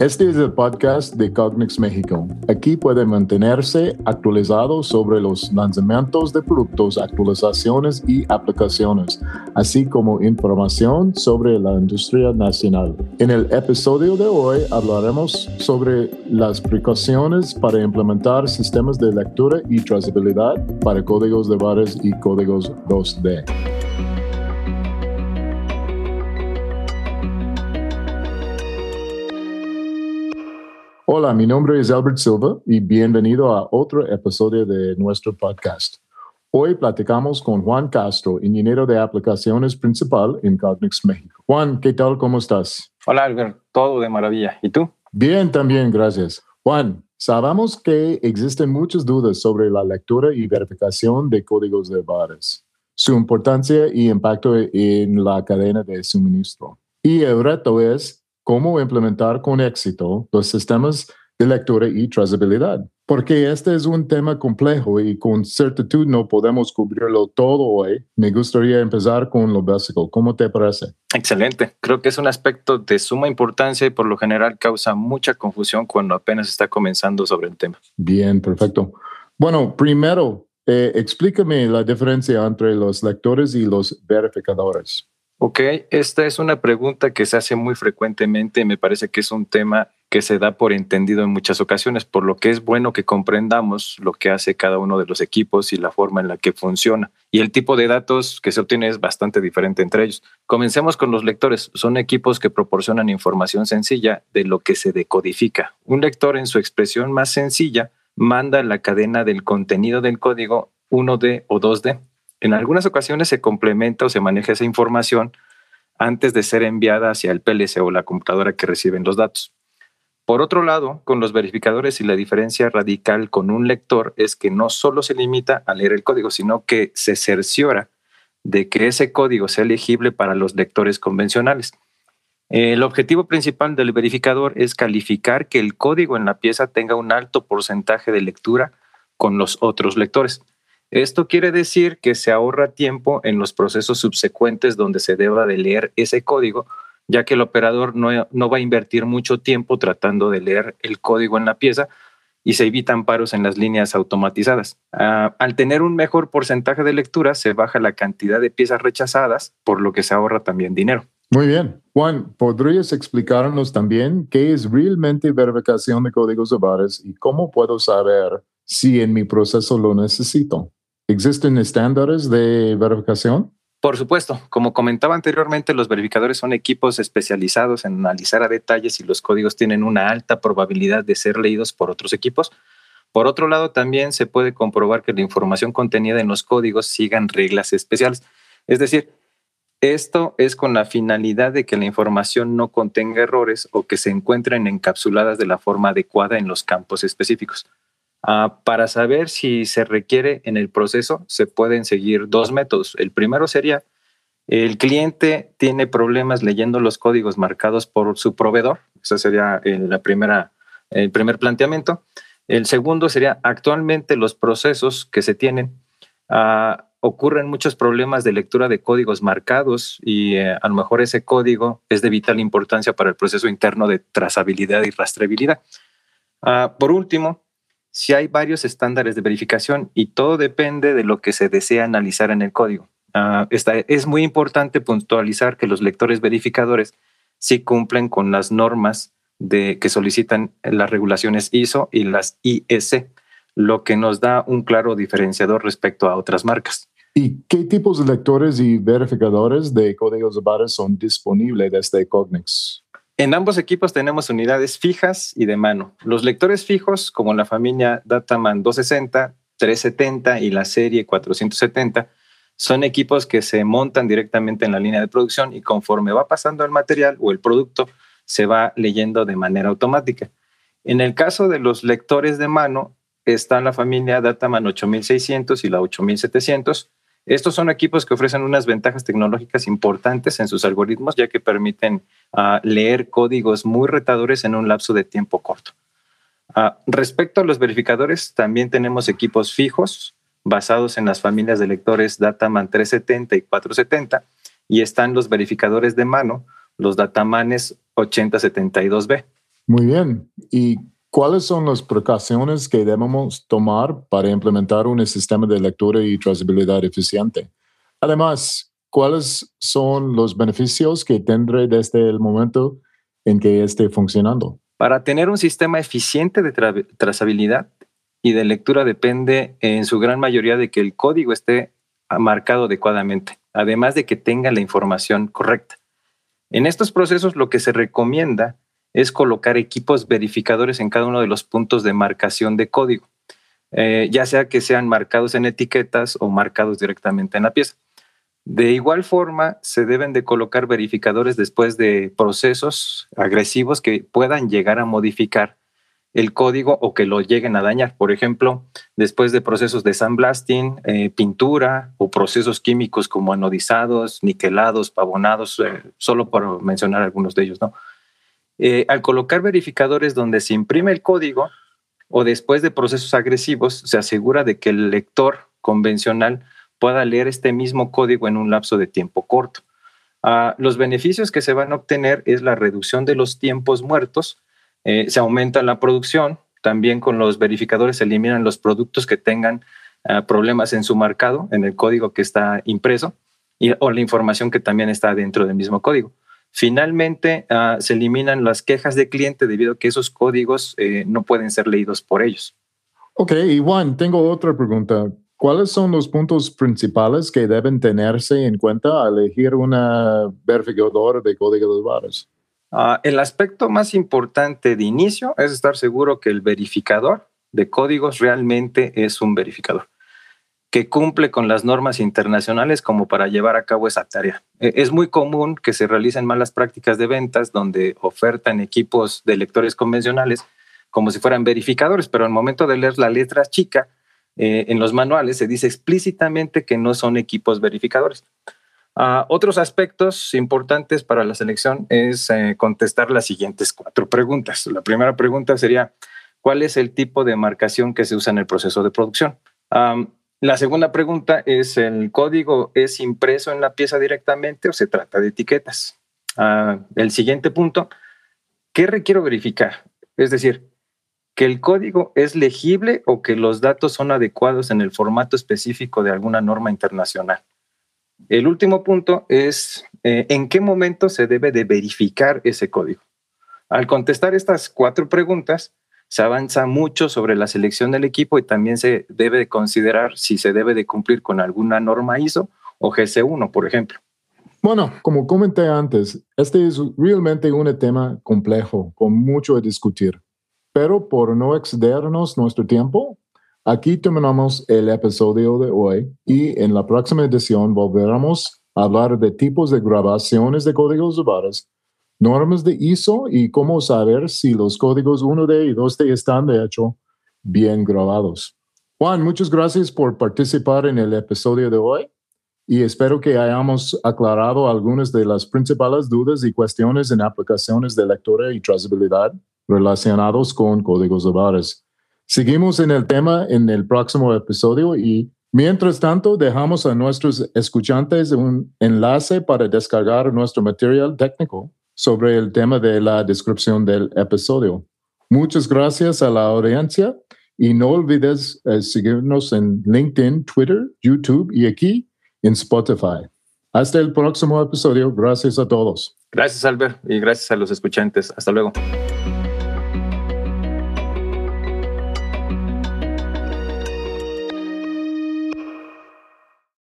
Este es el podcast de Cognex México. Aquí puede mantenerse actualizado sobre los lanzamientos de productos, actualizaciones y aplicaciones, así como información sobre la industria nacional. En el episodio de hoy hablaremos sobre las precauciones para implementar sistemas de lectura y trazabilidad para códigos de barras y códigos 2D. Hola, mi nombre es Albert Silva y bienvenido a otro episodio de nuestro podcast. Hoy platicamos con Juan Castro, ingeniero de aplicaciones principal en Cognex México. Juan, ¿qué tal? ¿Cómo estás? Hola, Albert. Todo de maravilla. ¿Y tú? Bien, también, gracias. Juan, sabemos que existen muchas dudas sobre la lectura y verificación de códigos de barras, su importancia y impacto en la cadena de suministro. Y el reto es cómo implementar con éxito los sistemas de lectura y trazabilidad. Porque este es un tema complejo y con certitud no podemos cubrirlo todo hoy. Me gustaría empezar con lo básico. ¿Cómo te parece? Excelente. Creo que es un aspecto de suma importancia y por lo general causa mucha confusión cuando apenas está comenzando sobre el tema. Bien, perfecto. Bueno, primero, eh, explícame la diferencia entre los lectores y los verificadores. Ok, esta es una pregunta que se hace muy frecuentemente y me parece que es un tema que se da por entendido en muchas ocasiones, por lo que es bueno que comprendamos lo que hace cada uno de los equipos y la forma en la que funciona. Y el tipo de datos que se obtiene es bastante diferente entre ellos. Comencemos con los lectores. Son equipos que proporcionan información sencilla de lo que se decodifica. Un lector en su expresión más sencilla manda la cadena del contenido del código 1D o 2D en algunas ocasiones se complementa o se maneja esa información antes de ser enviada hacia el PLC o la computadora que reciben los datos. Por otro lado, con los verificadores y la diferencia radical con un lector es que no solo se limita a leer el código, sino que se cerciora de que ese código sea legible para los lectores convencionales. El objetivo principal del verificador es calificar que el código en la pieza tenga un alto porcentaje de lectura con los otros lectores. Esto quiere decir que se ahorra tiempo en los procesos subsecuentes donde se deba de leer ese código, ya que el operador no, va a invertir mucho tiempo tratando de leer el código en la pieza y se evitan paros en las líneas automatizadas. Ah, al tener un mejor porcentaje de lectura, se baja la cantidad de piezas rechazadas, por lo que se ahorra también dinero. Muy bien. Juan, ¿podrías explicarnos también qué es realmente verificación de códigos de barras y cómo puedo saber si en mi proceso lo necesito? ¿Existen estándares de verificación? Por supuesto, como comentaba anteriormente, los verificadores son equipos especializados en analizar a detalle si los códigos tienen una alta probabilidad de ser leídos por otros equipos. Por otro lado, también se puede comprobar que la información contenida en los códigos sigan reglas especiales. Es decir, esto es con la finalidad de que la información no contenga errores o que se encuentren encapsuladas de la forma adecuada en los campos específicos. Ah, para saber si se requiere en el proceso, se pueden seguir dos métodos. El primero sería, el cliente tiene problemas leyendo los códigos marcados por su proveedor. Ese sería la primera, el primer planteamiento. El segundo sería, actualmente los procesos que se tienen, ah, ocurren muchos problemas de lectura de códigos marcados y eh, a lo mejor ese código es de vital importancia para el proceso interno de trazabilidad y rastreabilidad. Ah, por último, si hay varios estándares de verificación y todo depende de lo que se desea analizar en el código. Ah, es muy importante puntualizar que los lectores verificadores sí cumplen con las normas de, que solicitan las regulaciones ISO y las IS, lo que nos da un claro diferenciador respecto a otras marcas. ¿Y qué tipos de lectores y verificadores de códigos de barras son disponibles desde Cognex? En ambos equipos tenemos unidades fijas y de mano. Los lectores fijos, como la familia Dataman 260, 370 y la serie 470, son equipos que se montan directamente en la línea de producción y conforme va pasando el material o el producto, se va leyendo de manera automática. En el caso de los lectores de mano, está la familia Dataman 8600 y la 8700, estos son equipos que ofrecen unas ventajas tecnológicas importantes en sus algoritmos, ya que permiten ah, leer códigos muy retadores en un lapso de tiempo corto. Ah, respecto a los verificadores, también tenemos equipos fijos basados en las familias de lectores Dataman 370 y 470 y están los verificadores de mano, los Datamanes 8072B. Muy bien. ¿Y cuáles son las precauciones que debemos tomar para implementar un sistema de lectura y trazabilidad eficiente? Además, ¿cuáles son los beneficios que tendré desde el momento en que esté funcionando? Para tener un sistema eficiente de trazabilidad y de lectura depende en su gran mayoría de que el código esté marcado adecuadamente, además de que tenga la información correcta. En estos procesos lo que se recomienda es colocar equipos verificadores en cada uno de los puntos de marcación de código, eh, ya sea que sean marcados en etiquetas o marcados directamente en la pieza. De igual forma, se deben de colocar verificadores después de procesos agresivos que puedan llegar a modificar el código o que lo lleguen a dañar. Por ejemplo, después de procesos de sandblasting, eh, pintura o procesos químicos como anodizados, niquelados, pavonados, eh, solo por mencionar algunos de ellos, ¿no? Eh, al colocar verificadores donde se imprime el código o después de procesos agresivos, se asegura de que el lector convencional pueda leer este mismo código en un lapso de tiempo corto. Ah, los beneficios que se van a obtener es la reducción de los tiempos muertos, eh, se aumenta la producción, también con los verificadores se eliminan los productos que tengan ah, problemas en su marcado, en el código que está impreso, y, o la información que también está dentro del mismo código. Finalmente, ah, se eliminan las quejas de cliente debido a que esos códigos eh, no pueden ser leídos por ellos. Ok, y Juan, tengo otra pregunta. ¿Cuáles son los puntos principales que deben tenerse en cuenta al elegir una verificador de código de barras? Ah, el aspecto más importante de inicio es estar seguro que el verificador de códigos realmente es un verificador que cumple con las normas internacionales como para llevar a cabo esa tarea. E, es muy común que se realicen malas prácticas de ventas donde ofertan equipos de lectores convencionales como si fueran verificadores, pero al momento de leer la letra chica eh, en los manuales se dice explícitamente que no son equipos verificadores. Ah, otros aspectos importantes para la selección es eh, contestar las siguientes cuatro preguntas. La primera pregunta sería, ¿cuál es el tipo de marcación que se usa en el proceso de producción? La segunda pregunta es, ¿el código es impreso en la pieza directamente o se trata de etiquetas? Ah, el siguiente punto, ¿qué requiero verificar? Es decir, que el código es legible o que los datos son adecuados en el formato específico de alguna norma internacional. El último punto es eh, en qué momento se debe de verificar ese código. Al contestar estas cuatro preguntas, se avanza mucho sobre la selección del equipo y también se debe de considerar si se debe de cumplir con alguna norma ISO o GC1, por ejemplo. Bueno, como comenté antes, este es realmente un tema complejo, con mucho a discutir. Pero por no excedernos nuestro tiempo, Aquí terminamos el episodio de hoy y en la próxima edición volveremos a hablar de tipos de grabaciones de códigos de barras, normas de ISO y cómo saber si los códigos 1D y 2D están de hecho bien grabados. Juan, muchas gracias por participar en el episodio de hoy y espero que hayamos aclarado algunas de las principales dudas y cuestiones en aplicaciones de lectura y trazabilidad relacionados con códigos de barras. Seguimos en el tema en el próximo episodio y mientras tanto dejamos a nuestros escuchantes un enlace para descargar nuestro material técnico sobre el tema de la descripción del episodio. Muchas gracias a la audiencia y no olvides eh, seguirnos en LinkedIn, Twitter, YouTube y aquí en Spotify. Hasta el próximo episodio. Gracias a todos. Gracias, Albert, y gracias a los escuchantes. Hasta luego.